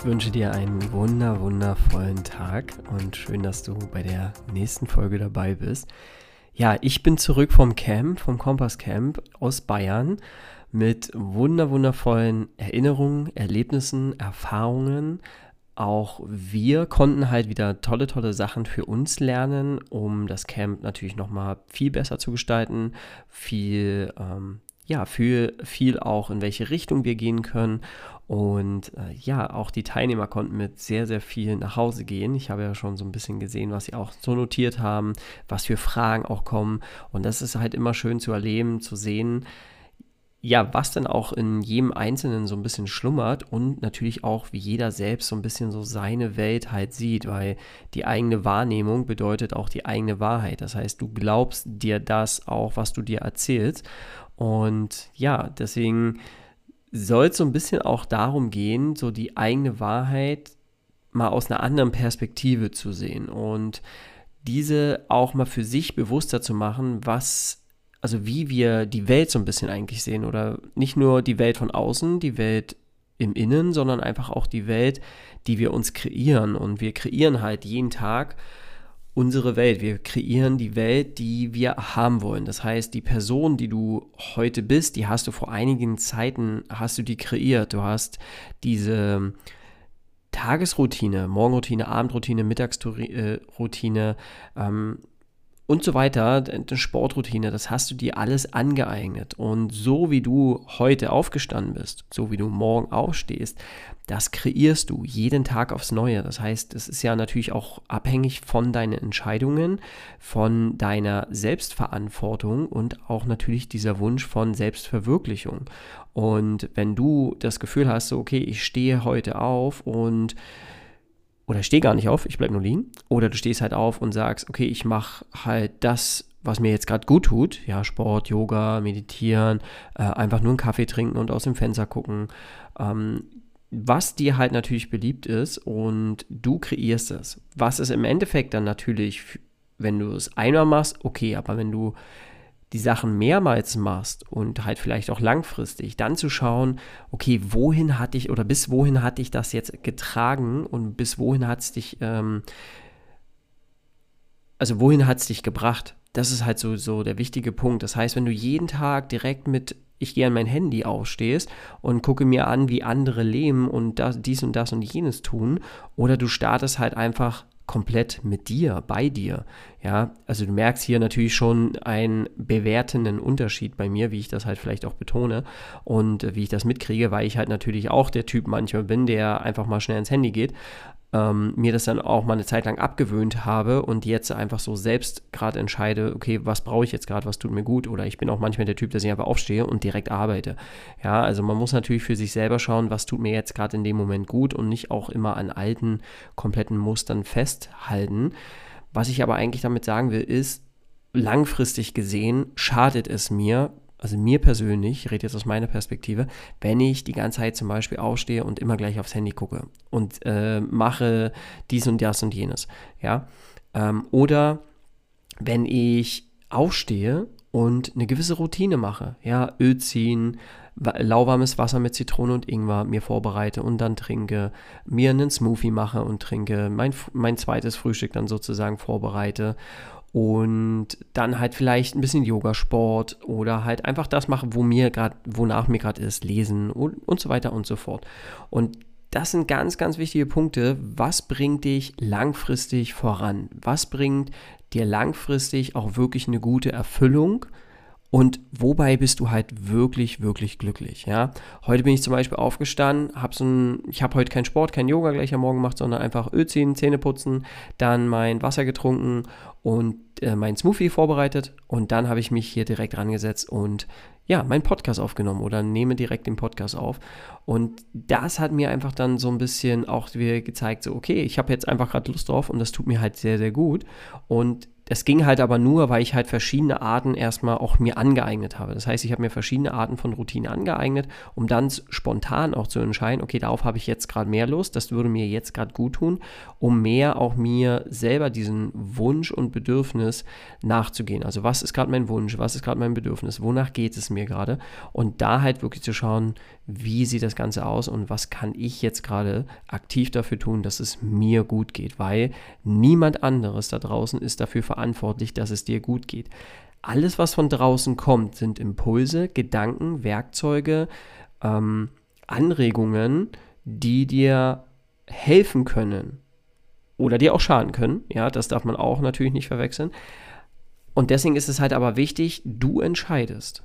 Ich wünsche dir einen wunder, wundervollen Tag und schön, dass du bei der nächsten Folge dabei bist. Ja, ich bin zurück vom Camp, vom Kompass Camp aus Bayern mit wunder, wundervollen Erinnerungen, Erlebnissen, Erfahrungen. Auch wir konnten halt wieder tolle, tolle Sachen für uns lernen, um das Camp natürlich nochmal viel besser zu gestalten, viel ähm, ja, für viel auch, in welche Richtung wir gehen können. Und äh, ja, auch die Teilnehmer konnten mit sehr, sehr viel nach Hause gehen. Ich habe ja schon so ein bisschen gesehen, was sie auch so notiert haben, was für Fragen auch kommen. Und das ist halt immer schön zu erleben, zu sehen, ja, was dann auch in jedem Einzelnen so ein bisschen schlummert und natürlich auch, wie jeder selbst so ein bisschen so seine Welt halt sieht, weil die eigene Wahrnehmung bedeutet auch die eigene Wahrheit. Das heißt, du glaubst dir das auch, was du dir erzählst. Und ja, deswegen soll es so ein bisschen auch darum gehen, so die eigene Wahrheit mal aus einer anderen Perspektive zu sehen und diese auch mal für sich bewusster zu machen, was, also wie wir die Welt so ein bisschen eigentlich sehen oder nicht nur die Welt von außen, die Welt im Innen, sondern einfach auch die Welt, die wir uns kreieren. Und wir kreieren halt jeden Tag unsere Welt. Wir kreieren die Welt, die wir haben wollen. Das heißt, die Person, die du heute bist, die hast du vor einigen Zeiten, hast du die kreiert. Du hast diese Tagesroutine, Morgenroutine, Abendroutine, Mittagsroutine, ähm, und so weiter, eine Sportroutine, das hast du dir alles angeeignet. Und so wie du heute aufgestanden bist, so wie du morgen aufstehst, das kreierst du jeden Tag aufs Neue. Das heißt, es ist ja natürlich auch abhängig von deinen Entscheidungen, von deiner Selbstverantwortung und auch natürlich dieser Wunsch von Selbstverwirklichung. Und wenn du das Gefühl hast, so, okay, ich stehe heute auf und oder steh gar nicht auf, ich bleib nur liegen. Oder du stehst halt auf und sagst, okay, ich mache halt das, was mir jetzt gerade gut tut. Ja, Sport, Yoga, Meditieren, äh, einfach nur einen Kaffee trinken und aus dem Fenster gucken. Ähm, was dir halt natürlich beliebt ist und du kreierst es. Was ist im Endeffekt dann natürlich, wenn du es einmal machst, okay, aber wenn du die Sachen mehrmals machst und halt vielleicht auch langfristig, dann zu schauen, okay, wohin hatte ich oder bis wohin hatte ich das jetzt getragen und bis wohin hat es dich, ähm, also wohin hat es dich gebracht? Das ist halt so, so der wichtige Punkt. Das heißt, wenn du jeden Tag direkt mit ich gehe an mein Handy aufstehst und gucke mir an, wie andere leben und das, dies und das und jenes tun, oder du startest halt einfach komplett mit dir, bei dir. Ja, also du merkst hier natürlich schon einen bewertenden Unterschied bei mir, wie ich das halt vielleicht auch betone und äh, wie ich das mitkriege, weil ich halt natürlich auch der Typ manchmal bin, der einfach mal schnell ins Handy geht ähm, mir das dann auch mal eine Zeit lang abgewöhnt habe und jetzt einfach so selbst gerade entscheide, okay, was brauche ich jetzt gerade, was tut mir gut oder ich bin auch manchmal der Typ, dass ich einfach aufstehe und direkt arbeite. Ja, also man muss natürlich für sich selber schauen, was tut mir jetzt gerade in dem Moment gut und nicht auch immer an alten, kompletten Mustern festhalten. Was ich aber eigentlich damit sagen will, ist, langfristig gesehen schadet es mir, also mir persönlich, ich rede jetzt aus meiner Perspektive, wenn ich die ganze Zeit zum Beispiel aufstehe und immer gleich aufs Handy gucke und äh, mache dies und das und jenes, ja, ähm, oder wenn ich aufstehe und eine gewisse Routine mache, ja, Öl ziehen, lauwarmes Wasser mit Zitrone und Ingwer mir vorbereite und dann trinke, mir einen Smoothie mache und trinke, mein, mein zweites Frühstück dann sozusagen vorbereite und dann halt vielleicht ein bisschen Yogasport oder halt einfach das machen, wo mir gerade, wonach mir gerade ist, lesen und, und so weiter und so fort. Und das sind ganz, ganz wichtige Punkte. Was bringt dich langfristig voran? Was bringt dir langfristig auch wirklich eine gute Erfüllung? Und wobei bist du halt wirklich, wirklich glücklich, ja? Heute bin ich zum Beispiel aufgestanden, hab so ein, ich habe heute keinen Sport, kein Yoga gleich am Morgen gemacht, sondern einfach Öl ziehen, Zähne putzen, dann mein Wasser getrunken und äh, mein Smoothie vorbereitet und dann habe ich mich hier direkt rangesetzt und ja, meinen Podcast aufgenommen oder nehme direkt den Podcast auf. Und das hat mir einfach dann so ein bisschen auch wieder gezeigt, so, okay, ich habe jetzt einfach gerade Lust drauf und das tut mir halt sehr, sehr gut. Und das ging halt aber nur, weil ich halt verschiedene Arten erstmal auch mir angeeignet habe. Das heißt, ich habe mir verschiedene Arten von Routine angeeignet, um dann spontan auch zu entscheiden, okay, darauf habe ich jetzt gerade mehr Lust, das würde mir jetzt gerade gut tun, um mehr auch mir selber diesen Wunsch und Bedürfnis nachzugehen. Also was ist gerade mein Wunsch, was ist gerade mein Bedürfnis, wonach geht es mir gerade? Und da halt wirklich zu schauen, wie sieht das Ganze aus und was kann ich jetzt gerade aktiv dafür tun, dass es mir gut geht, weil niemand anderes da draußen ist dafür verantwortlich, dass es dir gut geht. Alles, was von draußen kommt, sind Impulse, Gedanken, Werkzeuge, ähm, Anregungen, die dir helfen können oder dir auch schaden können. Ja, das darf man auch natürlich nicht verwechseln. Und deswegen ist es halt aber wichtig, du entscheidest.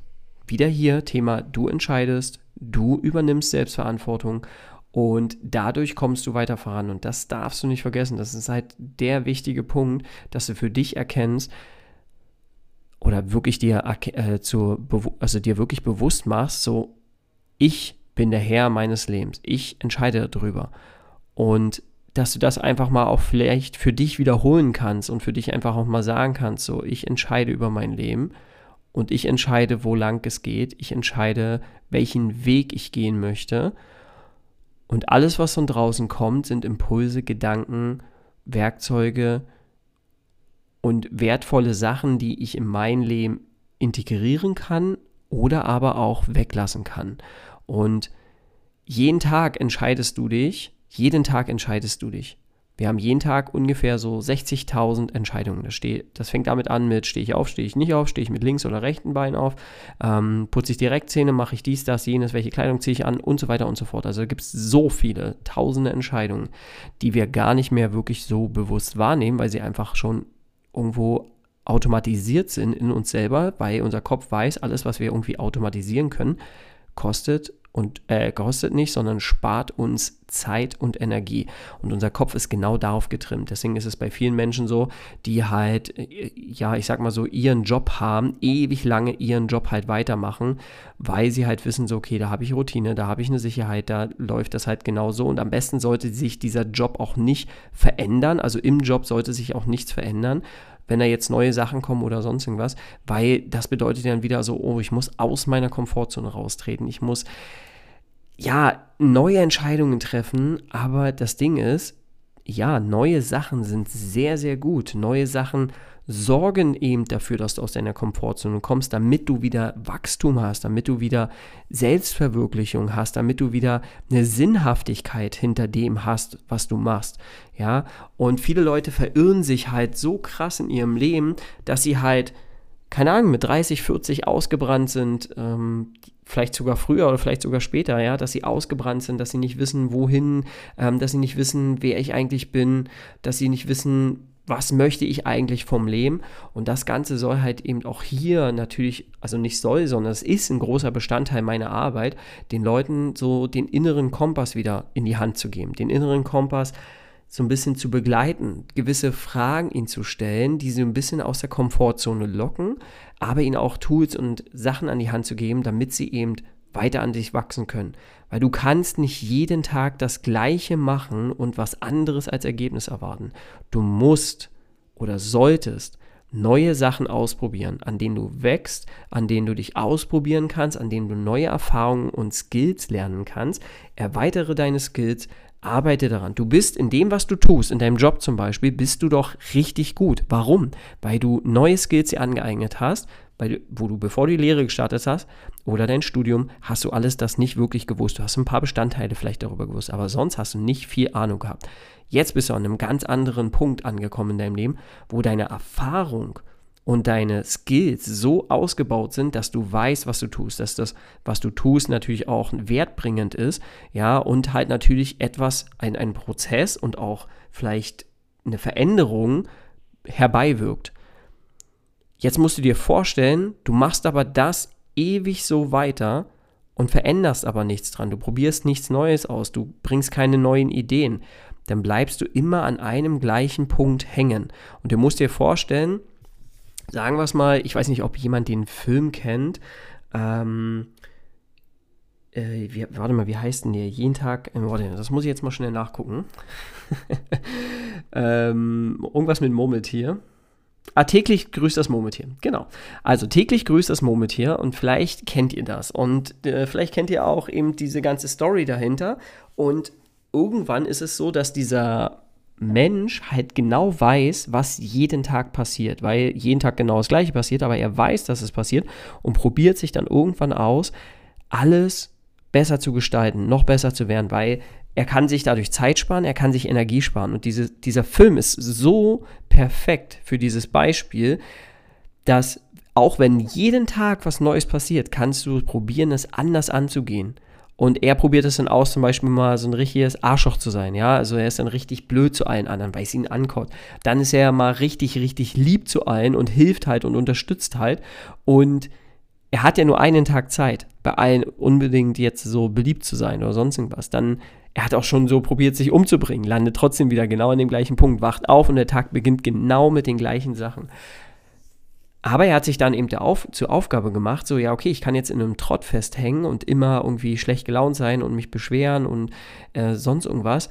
Wieder hier Thema, du entscheidest, du übernimmst Selbstverantwortung und dadurch kommst du weiter voran. Und das darfst du nicht vergessen. Das ist halt der wichtige Punkt, dass du für dich erkennst oder wirklich dir, äh, zu, also dir wirklich bewusst machst, so, ich bin der Herr meines Lebens. Ich entscheide darüber. Und dass du das einfach mal auch vielleicht für dich wiederholen kannst und für dich einfach auch mal sagen kannst, so, ich entscheide über mein Leben und ich entscheide, wo lang es geht. Ich entscheide, welchen Weg ich gehen möchte. Und alles, was von draußen kommt, sind Impulse, Gedanken, Werkzeuge und wertvolle Sachen, die ich in mein Leben integrieren kann oder aber auch weglassen kann. Und jeden Tag entscheidest du dich, jeden Tag entscheidest du dich. Wir haben jeden Tag ungefähr so 60.000 Entscheidungen. Das, steht, das fängt damit an mit, stehe ich auf, stehe ich nicht auf, stehe ich mit links oder rechten Bein auf, ähm, putze ich direkt Zähne, mache ich dies, das, jenes, welche Kleidung ziehe ich an und so weiter und so fort. Also da gibt es so viele, tausende Entscheidungen, die wir gar nicht mehr wirklich so bewusst wahrnehmen, weil sie einfach schon irgendwo automatisiert sind in uns selber, weil unser Kopf weiß, alles, was wir irgendwie automatisieren können, kostet und äh, kostet nicht, sondern spart uns Zeit und Energie. Und unser Kopf ist genau darauf getrimmt. Deswegen ist es bei vielen Menschen so, die halt, äh, ja, ich sag mal so, ihren Job haben, ewig lange ihren Job halt weitermachen, weil sie halt wissen, so, okay, da habe ich Routine, da habe ich eine Sicherheit, da läuft das halt genau so. Und am besten sollte sich dieser Job auch nicht verändern. Also im Job sollte sich auch nichts verändern wenn da jetzt neue Sachen kommen oder sonst irgendwas, weil das bedeutet dann wieder so, oh, ich muss aus meiner Komfortzone raustreten, ich muss ja neue Entscheidungen treffen, aber das Ding ist, ja, neue Sachen sind sehr, sehr gut. Neue Sachen sorgen eben dafür, dass du aus deiner Komfortzone kommst, damit du wieder Wachstum hast, damit du wieder Selbstverwirklichung hast, damit du wieder eine Sinnhaftigkeit hinter dem hast, was du machst. Ja, und viele Leute verirren sich halt so krass in ihrem Leben, dass sie halt keine Ahnung, mit 30, 40 ausgebrannt sind, ähm, vielleicht sogar früher oder vielleicht sogar später, ja, dass sie ausgebrannt sind, dass sie nicht wissen, wohin, ähm, dass sie nicht wissen, wer ich eigentlich bin, dass sie nicht wissen, was möchte ich eigentlich vom Leben? Und das Ganze soll halt eben auch hier natürlich, also nicht soll, sondern es ist ein großer Bestandteil meiner Arbeit, den Leuten so den inneren Kompass wieder in die Hand zu geben. Den inneren Kompass so ein bisschen zu begleiten, gewisse Fragen ihnen zu stellen, die sie ein bisschen aus der Komfortzone locken, aber ihnen auch Tools und Sachen an die Hand zu geben, damit sie eben weiter an sich wachsen können. Weil du kannst nicht jeden Tag das Gleiche machen und was anderes als Ergebnis erwarten. Du musst oder solltest neue Sachen ausprobieren, an denen du wächst, an denen du dich ausprobieren kannst, an denen du neue Erfahrungen und Skills lernen kannst. Erweitere deine Skills, arbeite daran. Du bist in dem, was du tust, in deinem Job zum Beispiel, bist du doch richtig gut. Warum? Weil du neue Skills dir angeeignet hast, weil, wo du, bevor du die Lehre gestartet hast oder dein Studium, hast du alles das nicht wirklich gewusst. Du hast ein paar Bestandteile vielleicht darüber gewusst, aber sonst hast du nicht viel Ahnung gehabt. Jetzt bist du an einem ganz anderen Punkt angekommen in deinem Leben, wo deine Erfahrung und deine Skills so ausgebaut sind, dass du weißt, was du tust, dass das, was du tust, natürlich auch wertbringend ist, ja, und halt natürlich etwas, ein, ein Prozess und auch vielleicht eine Veränderung herbeiwirkt. Jetzt musst du dir vorstellen, du machst aber das ewig so weiter und veränderst aber nichts dran. Du probierst nichts Neues aus, du bringst keine neuen Ideen. Dann bleibst du immer an einem gleichen Punkt hängen. Und du musst dir vorstellen, sagen wir es mal, ich weiß nicht, ob jemand den Film kennt. Ähm, äh, wie, warte mal, wie heißt denn der? Jeden Tag, äh, warte, das muss ich jetzt mal schnell nachgucken. ähm, irgendwas mit Murmeltier. Ah, täglich grüßt das Murmeltier. Genau. Also täglich grüßt das Murmeltier und vielleicht kennt ihr das. Und äh, vielleicht kennt ihr auch eben diese ganze Story dahinter. Und irgendwann ist es so, dass dieser Mensch halt genau weiß, was jeden Tag passiert, weil jeden Tag genau das gleiche passiert, aber er weiß, dass es passiert und probiert sich dann irgendwann aus, alles besser zu gestalten, noch besser zu werden, weil er kann sich dadurch Zeit sparen, er kann sich Energie sparen. Und diese, dieser Film ist so perfekt für dieses Beispiel, dass auch wenn jeden Tag was Neues passiert, kannst du probieren, es anders anzugehen. Und er probiert es dann aus, zum Beispiel mal so ein richtiges Arschloch zu sein, ja. Also er ist dann richtig blöd zu allen anderen, weil es ihn ankommt. Dann ist er mal richtig, richtig lieb zu allen und hilft halt und unterstützt halt. Und er hat ja nur einen Tag Zeit, bei allen unbedingt jetzt so beliebt zu sein oder sonst irgendwas. Dann er hat auch schon so probiert, sich umzubringen, landet trotzdem wieder genau an dem gleichen Punkt, wacht auf und der Tag beginnt genau mit den gleichen Sachen. Aber er hat sich dann eben Auf zur Aufgabe gemacht, so ja, okay, ich kann jetzt in einem Trott festhängen und immer irgendwie schlecht gelaunt sein und mich beschweren und äh, sonst irgendwas.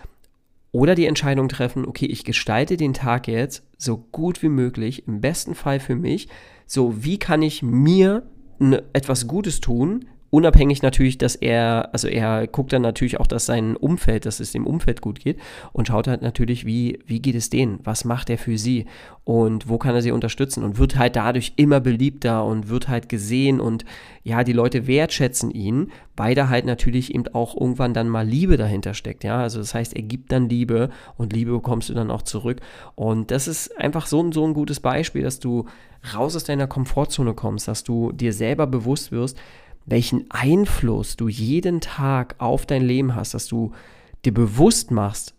Oder die Entscheidung treffen, okay, ich gestalte den Tag jetzt so gut wie möglich, im besten Fall für mich. So, wie kann ich mir etwas Gutes tun, Unabhängig natürlich, dass er, also er guckt dann natürlich auch, dass sein Umfeld, dass es dem Umfeld gut geht und schaut halt natürlich, wie, wie geht es denen, was macht er für sie? Und wo kann er sie unterstützen? Und wird halt dadurch immer beliebter und wird halt gesehen und ja, die Leute wertschätzen ihn, weil da halt natürlich eben auch irgendwann dann mal Liebe dahinter steckt, ja, also das heißt, er gibt dann Liebe und Liebe bekommst du dann auch zurück. Und das ist einfach so, so ein gutes Beispiel, dass du raus aus deiner Komfortzone kommst, dass du dir selber bewusst wirst, welchen Einfluss du jeden Tag auf dein Leben hast, dass du dir bewusst machst,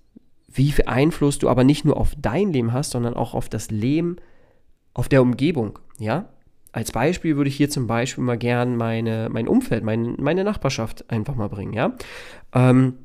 wie viel Einfluss du aber nicht nur auf dein Leben hast, sondern auch auf das Leben auf der Umgebung, ja? Als Beispiel würde ich hier zum Beispiel mal gern meine, mein Umfeld, mein, meine Nachbarschaft einfach mal bringen, ja? Ähm,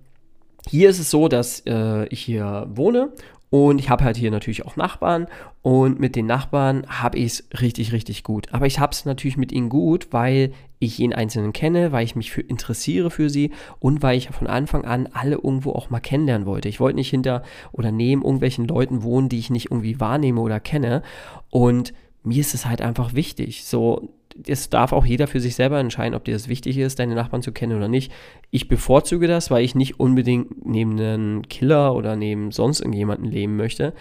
hier ist es so, dass äh, ich hier wohne und ich habe halt hier natürlich auch Nachbarn und mit den Nachbarn habe ich es richtig, richtig gut. Aber ich habe es natürlich mit ihnen gut, weil ich jeden Einzelnen kenne, weil ich mich für interessiere für sie und weil ich von Anfang an alle irgendwo auch mal kennenlernen wollte. Ich wollte nicht hinter oder neben irgendwelchen Leuten wohnen, die ich nicht irgendwie wahrnehme oder kenne. Und mir ist es halt einfach wichtig. So, es darf auch jeder für sich selber entscheiden, ob dir das wichtig ist, deine Nachbarn zu kennen oder nicht. Ich bevorzuge das, weil ich nicht unbedingt neben einem Killer oder neben sonst irgendjemanden leben möchte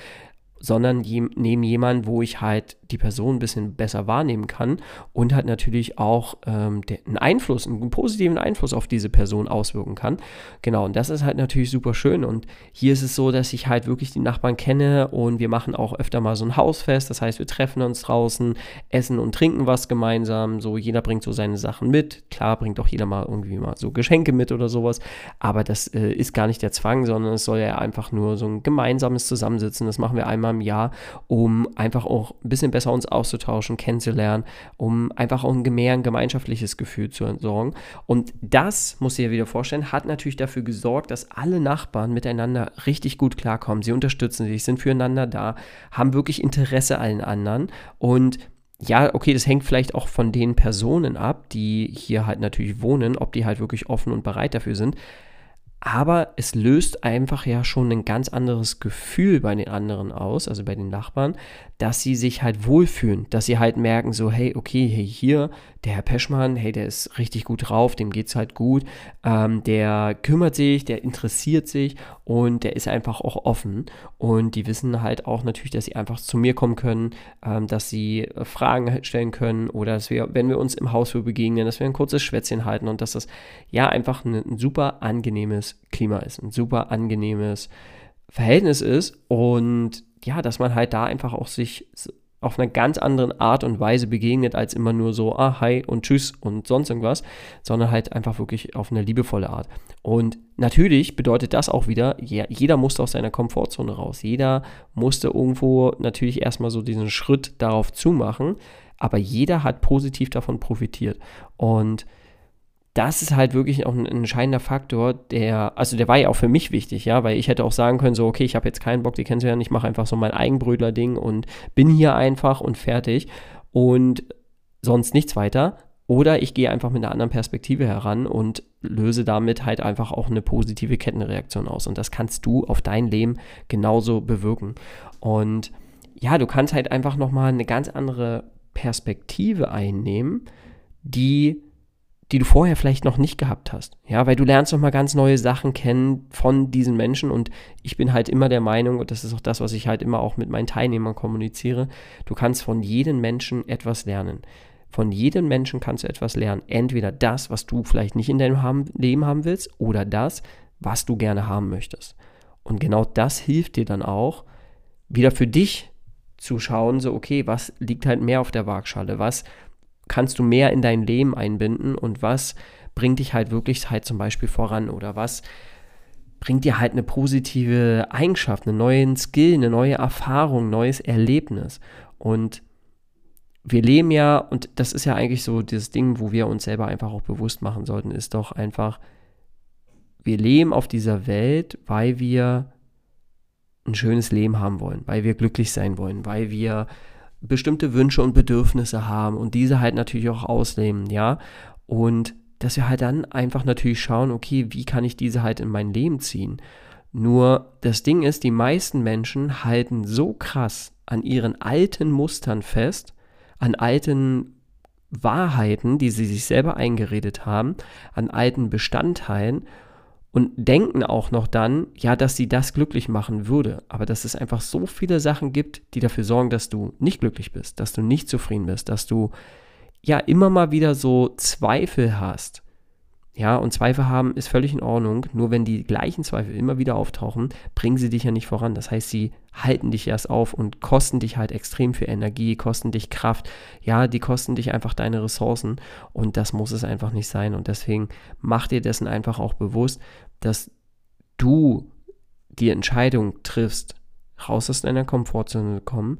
sondern neben jemanden, wo ich halt die Person ein bisschen besser wahrnehmen kann und halt natürlich auch ähm, einen Einfluss, einen positiven Einfluss auf diese Person auswirken kann. Genau, und das ist halt natürlich super schön. Und hier ist es so, dass ich halt wirklich die Nachbarn kenne und wir machen auch öfter mal so ein Hausfest. Das heißt, wir treffen uns draußen, essen und trinken was gemeinsam. So, jeder bringt so seine Sachen mit. Klar bringt auch jeder mal irgendwie mal so Geschenke mit oder sowas. Aber das äh, ist gar nicht der Zwang, sondern es soll ja einfach nur so ein gemeinsames Zusammensitzen. Das machen wir einmal im Jahr, um einfach auch ein bisschen besser uns auszutauschen, kennenzulernen, um einfach auch ein mehr ein gemeinschaftliches Gefühl zu entsorgen. Und das, muss ich ja wieder vorstellen, hat natürlich dafür gesorgt, dass alle Nachbarn miteinander richtig gut klarkommen. Sie unterstützen sich, sind füreinander da, haben wirklich Interesse allen anderen und ja, okay, das hängt vielleicht auch von den Personen ab, die hier halt natürlich wohnen, ob die halt wirklich offen und bereit dafür sind. Aber es löst einfach ja schon ein ganz anderes Gefühl bei den anderen aus, also bei den Nachbarn, dass sie sich halt wohlfühlen, dass sie halt merken, so, hey, okay, hey, hier, der Herr Peschmann, hey, der ist richtig gut drauf, dem geht's halt gut, ähm, der kümmert sich, der interessiert sich und der ist einfach auch offen. Und die wissen halt auch natürlich, dass sie einfach zu mir kommen können, ähm, dass sie äh, Fragen stellen können oder dass wir, wenn wir uns im Haus begegnen, dass wir ein kurzes Schwätzchen halten und dass das ja einfach ein, ein super angenehmes Klima ist, ein super angenehmes Verhältnis ist und ja, dass man halt da einfach auch sich auf einer ganz anderen Art und Weise begegnet, als immer nur so, ah, hi und tschüss und sonst irgendwas, sondern halt einfach wirklich auf eine liebevolle Art. Und natürlich bedeutet das auch wieder, jeder musste aus seiner Komfortzone raus. Jeder musste irgendwo natürlich erstmal so diesen Schritt darauf zumachen, aber jeder hat positiv davon profitiert. Und das ist halt wirklich auch ein entscheidender Faktor, der, also der war ja auch für mich wichtig, ja, weil ich hätte auch sagen können, so, okay, ich habe jetzt keinen Bock, die kennenzulernen, ich mache einfach so mein Eigenbrödler-Ding und bin hier einfach und fertig und sonst nichts weiter. Oder ich gehe einfach mit einer anderen Perspektive heran und löse damit halt einfach auch eine positive Kettenreaktion aus. Und das kannst du auf dein Leben genauso bewirken. Und ja, du kannst halt einfach nochmal eine ganz andere Perspektive einnehmen, die die du vorher vielleicht noch nicht gehabt hast. Ja, weil du lernst nochmal ganz neue Sachen kennen von diesen Menschen und ich bin halt immer der Meinung, und das ist auch das, was ich halt immer auch mit meinen Teilnehmern kommuniziere, du kannst von jedem Menschen etwas lernen. Von jedem Menschen kannst du etwas lernen. Entweder das, was du vielleicht nicht in deinem Leben haben willst, oder das, was du gerne haben möchtest. Und genau das hilft dir dann auch, wieder für dich zu schauen, so, okay, was liegt halt mehr auf der Waagschale? Was kannst du mehr in dein Leben einbinden und was bringt dich halt wirklich halt zum Beispiel voran oder was bringt dir halt eine positive Eigenschaft, einen neuen Skill, eine neue Erfahrung, neues Erlebnis. Und wir leben ja, und das ist ja eigentlich so das Ding, wo wir uns selber einfach auch bewusst machen sollten, ist doch einfach, wir leben auf dieser Welt, weil wir ein schönes Leben haben wollen, weil wir glücklich sein wollen, weil wir bestimmte Wünsche und Bedürfnisse haben und diese halt natürlich auch ausleben, ja. Und dass wir halt dann einfach natürlich schauen, okay, wie kann ich diese halt in mein Leben ziehen? Nur das Ding ist, die meisten Menschen halten so krass an ihren alten Mustern fest, an alten Wahrheiten, die sie sich selber eingeredet haben, an alten Bestandteilen und denken auch noch dann, ja, dass sie das glücklich machen würde, aber dass es einfach so viele Sachen gibt, die dafür sorgen, dass du nicht glücklich bist, dass du nicht zufrieden bist, dass du ja immer mal wieder so Zweifel hast ja, und Zweifel haben ist völlig in Ordnung. Nur wenn die gleichen Zweifel immer wieder auftauchen, bringen sie dich ja nicht voran. Das heißt, sie halten dich erst auf und kosten dich halt extrem viel Energie, kosten dich Kraft. Ja, die kosten dich einfach deine Ressourcen. Und das muss es einfach nicht sein. Und deswegen mach dir dessen einfach auch bewusst, dass du die Entscheidung triffst, raus aus deiner Komfortzone zu kommen,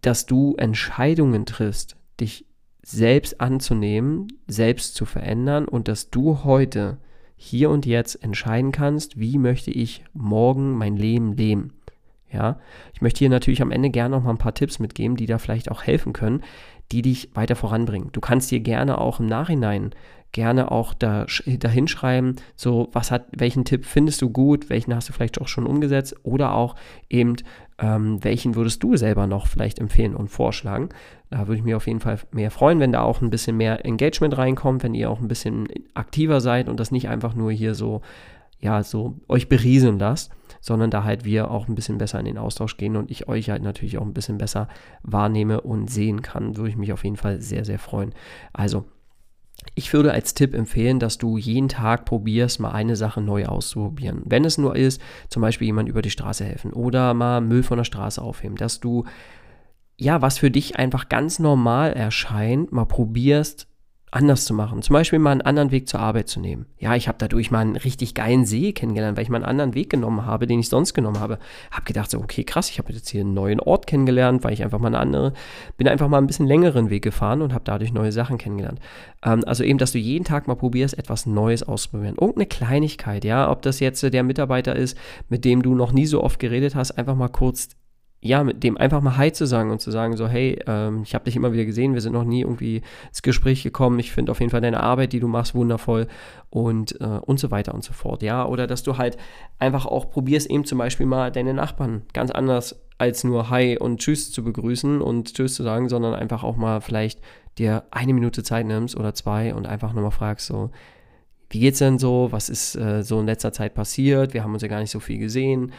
dass du Entscheidungen triffst, dich selbst anzunehmen, selbst zu verändern und dass du heute, hier und jetzt entscheiden kannst, wie möchte ich morgen mein Leben leben. Ja, ich möchte hier natürlich am Ende gerne noch mal ein paar Tipps mitgeben, die da vielleicht auch helfen können, die dich weiter voranbringen. Du kannst dir gerne auch im Nachhinein gerne auch da, da hinschreiben, so was hat, welchen Tipp findest du gut, welchen hast du vielleicht auch schon umgesetzt oder auch eben, ähm, welchen würdest du selber noch vielleicht empfehlen und vorschlagen. Da würde ich mich auf jeden Fall mehr freuen, wenn da auch ein bisschen mehr Engagement reinkommt, wenn ihr auch ein bisschen aktiver seid und das nicht einfach nur hier so, ja, so euch berieseln lasst, sondern da halt wir auch ein bisschen besser in den Austausch gehen und ich euch halt natürlich auch ein bisschen besser wahrnehme und sehen kann, würde ich mich auf jeden Fall sehr, sehr freuen. Also, ich würde als Tipp empfehlen, dass du jeden Tag probierst, mal eine Sache neu auszuprobieren. Wenn es nur ist, zum Beispiel jemand über die Straße helfen oder mal Müll von der Straße aufheben, dass du ja, was für dich einfach ganz normal erscheint, mal probierst, anders zu machen. Zum Beispiel mal einen anderen Weg zur Arbeit zu nehmen. Ja, ich habe dadurch mal einen richtig geilen See kennengelernt, weil ich mal einen anderen Weg genommen habe, den ich sonst genommen habe. Habe gedacht so, okay, krass, ich habe jetzt hier einen neuen Ort kennengelernt, weil ich einfach mal eine andere, bin einfach mal ein bisschen längeren Weg gefahren und habe dadurch neue Sachen kennengelernt. Ähm, also eben, dass du jeden Tag mal probierst, etwas Neues auszuprobieren. Irgendeine Kleinigkeit, ja, ob das jetzt der Mitarbeiter ist, mit dem du noch nie so oft geredet hast, einfach mal kurz ja, mit dem einfach mal Hi zu sagen und zu sagen, so, hey, ähm, ich habe dich immer wieder gesehen, wir sind noch nie irgendwie ins Gespräch gekommen, ich finde auf jeden Fall deine Arbeit, die du machst, wundervoll und, äh, und so weiter und so fort, ja, oder dass du halt einfach auch probierst, eben zum Beispiel mal deine Nachbarn ganz anders als nur Hi und Tschüss zu begrüßen und Tschüss zu sagen, sondern einfach auch mal vielleicht dir eine Minute Zeit nimmst oder zwei und einfach nochmal fragst, so, wie geht's denn so? Was ist äh, so in letzter Zeit passiert? Wir haben uns ja gar nicht so viel gesehen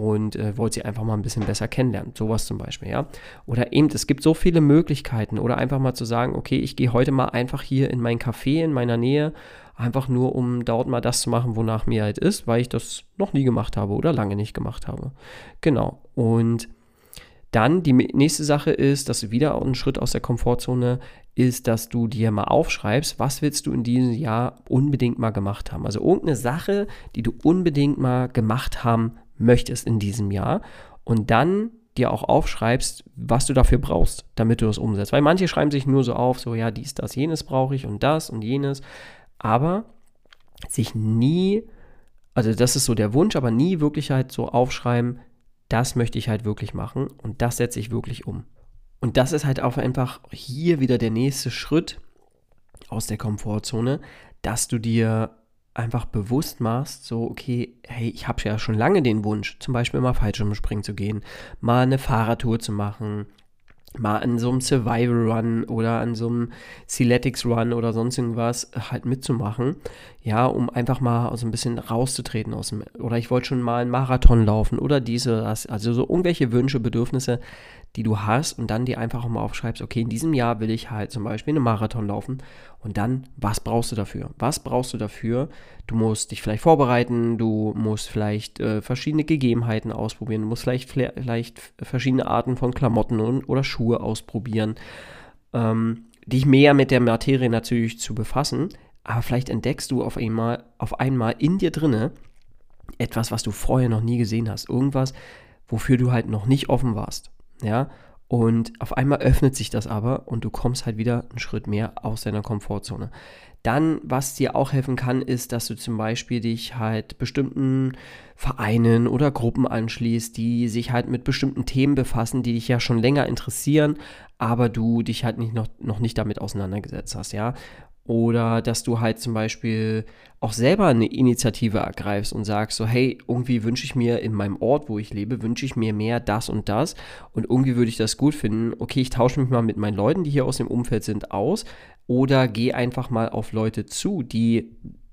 und äh, wollt sie einfach mal ein bisschen besser kennenlernen. Sowas zum Beispiel, ja. Oder eben, es gibt so viele Möglichkeiten. Oder einfach mal zu sagen, okay, ich gehe heute mal einfach hier in mein Café in meiner Nähe, einfach nur, um dort mal das zu machen, wonach mir halt ist, weil ich das noch nie gemacht habe oder lange nicht gemacht habe. Genau. Und dann die nächste Sache ist, dass du wieder einen Schritt aus der Komfortzone ist, dass du dir mal aufschreibst, was willst du in diesem Jahr unbedingt mal gemacht haben. Also irgendeine Sache, die du unbedingt mal gemacht haben möchtest in diesem Jahr und dann dir auch aufschreibst, was du dafür brauchst, damit du es umsetzt. Weil manche schreiben sich nur so auf, so ja, dies, das, jenes brauche ich und das und jenes, aber sich nie, also das ist so der Wunsch, aber nie wirklich halt so aufschreiben, das möchte ich halt wirklich machen und das setze ich wirklich um. Und das ist halt auch einfach hier wieder der nächste Schritt aus der Komfortzone, dass du dir einfach bewusst machst, so, okay, hey, ich habe ja schon lange den Wunsch, zum Beispiel mal Fallschirmspringen zu gehen, mal eine Fahrradtour zu machen, mal an so einem Survival Run oder an so einem Celetics Run oder sonst irgendwas halt mitzumachen, ja, um einfach mal so ein bisschen rauszutreten aus dem, oder ich wollte schon mal einen Marathon laufen oder diese, das, also so irgendwelche Wünsche, Bedürfnisse, die du hast und dann dir einfach auch mal aufschreibst, okay, in diesem Jahr will ich halt zum Beispiel einen Marathon laufen und dann, was brauchst du dafür? Was brauchst du dafür? Du musst dich vielleicht vorbereiten, du musst vielleicht äh, verschiedene Gegebenheiten ausprobieren, du musst vielleicht, vielleicht verschiedene Arten von Klamotten und, oder Schuhe ausprobieren, ähm, dich mehr mit der Materie natürlich zu befassen, aber vielleicht entdeckst du auf einmal, auf einmal in dir drinne etwas, was du vorher noch nie gesehen hast, irgendwas, wofür du halt noch nicht offen warst ja, und auf einmal öffnet sich das aber und du kommst halt wieder einen Schritt mehr aus deiner Komfortzone. Dann, was dir auch helfen kann, ist, dass du zum Beispiel dich halt bestimmten Vereinen oder Gruppen anschließt, die sich halt mit bestimmten Themen befassen, die dich ja schon länger interessieren, aber du dich halt nicht noch, noch nicht damit auseinandergesetzt hast, ja. Oder dass du halt zum Beispiel auch selber eine Initiative ergreifst und sagst so, hey, irgendwie wünsche ich mir in meinem Ort, wo ich lebe, wünsche ich mir mehr das und das und irgendwie würde ich das gut finden. Okay, ich tausche mich mal mit meinen Leuten, die hier aus dem Umfeld sind, aus oder geh einfach mal auf Leute zu, die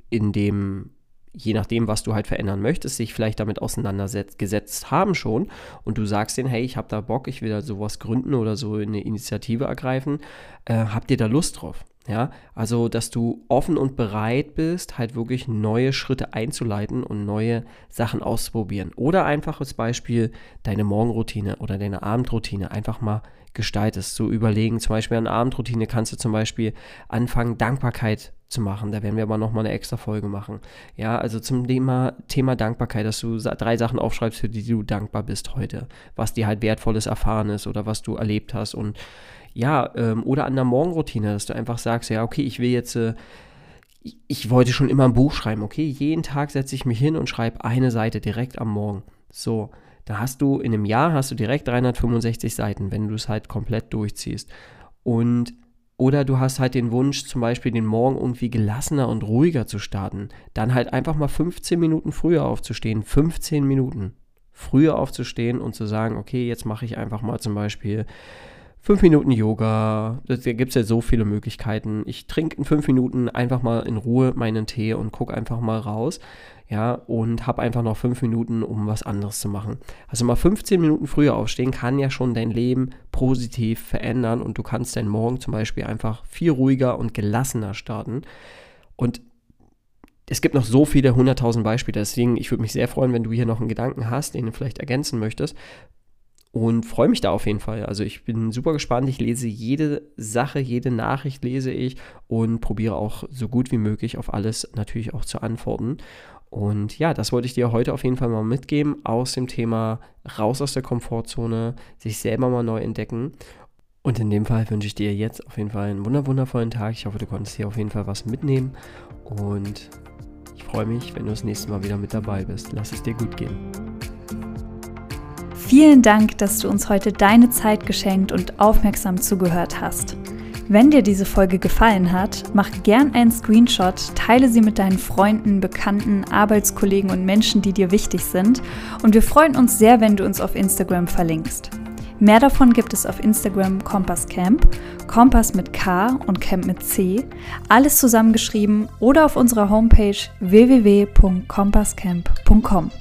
in dem je nachdem, was du halt verändern möchtest, sich vielleicht damit auseinandergesetzt haben schon und du sagst denen, hey, ich habe da Bock, ich will da sowas gründen oder so eine Initiative ergreifen, äh, habt ihr da Lust drauf? Ja, also, dass du offen und bereit bist, halt wirklich neue Schritte einzuleiten und neue Sachen auszuprobieren. Oder einfach als Beispiel deine Morgenroutine oder deine Abendroutine einfach mal gestaltest. Zu überlegen, zum Beispiel an Abendroutine kannst du zum Beispiel anfangen, Dankbarkeit zu machen. Da werden wir aber nochmal eine extra Folge machen. Ja, also zum Thema, Thema Dankbarkeit, dass du drei Sachen aufschreibst, für die du dankbar bist heute. Was dir halt wertvolles erfahren ist oder was du erlebt hast und ja, ähm, oder an der Morgenroutine, dass du einfach sagst, ja, okay, ich will jetzt, äh, ich wollte schon immer ein Buch schreiben, okay, jeden Tag setze ich mich hin und schreibe eine Seite direkt am Morgen. So, da hast du in einem Jahr hast du direkt 365 Seiten, wenn du es halt komplett durchziehst. Und oder du hast halt den Wunsch, zum Beispiel den Morgen irgendwie gelassener und ruhiger zu starten. Dann halt einfach mal 15 Minuten früher aufzustehen. 15 Minuten früher aufzustehen und zu sagen, okay, jetzt mache ich einfach mal zum Beispiel fünf Minuten Yoga, da gibt es ja so viele Möglichkeiten. Ich trinke in fünf Minuten einfach mal in Ruhe meinen Tee und gucke einfach mal raus, ja, und habe einfach noch fünf Minuten, um was anderes zu machen. Also mal 15 Minuten früher aufstehen kann ja schon dein Leben positiv verändern und du kannst deinen Morgen zum Beispiel einfach viel ruhiger und gelassener starten. Und es gibt noch so viele hunderttausend Beispiele, deswegen ich würde mich sehr freuen, wenn du hier noch einen Gedanken hast, den du vielleicht ergänzen möchtest und freue mich da auf jeden Fall. Also ich bin super gespannt. Ich lese jede Sache, jede Nachricht lese ich und probiere auch so gut wie möglich auf alles natürlich auch zu antworten. Und ja, das wollte ich dir heute auf jeden Fall mal mitgeben aus dem Thema raus aus der Komfortzone, sich selber mal neu entdecken. Und in dem Fall wünsche ich dir jetzt auf jeden Fall einen wundervollen Tag. Ich hoffe, du konntest hier auf jeden Fall was mitnehmen. Und ich freue mich, wenn du das nächste Mal wieder mit dabei bist. Lass es dir gut gehen. Vielen Dank, dass du uns heute deine Zeit geschenkt und aufmerksam zugehört hast. Wenn dir diese Folge gefallen hat, mach gern einen Screenshot, teile sie mit deinen Freunden, Bekannten, Arbeitskollegen und Menschen, die dir wichtig sind. Und wir freuen uns sehr, wenn du uns auf Instagram verlinkst. Mehr davon gibt es auf Instagram Kompass Camp, Kompass mit K und Camp mit C, alles zusammengeschrieben oder auf unserer Homepage www.kompasscamp.com.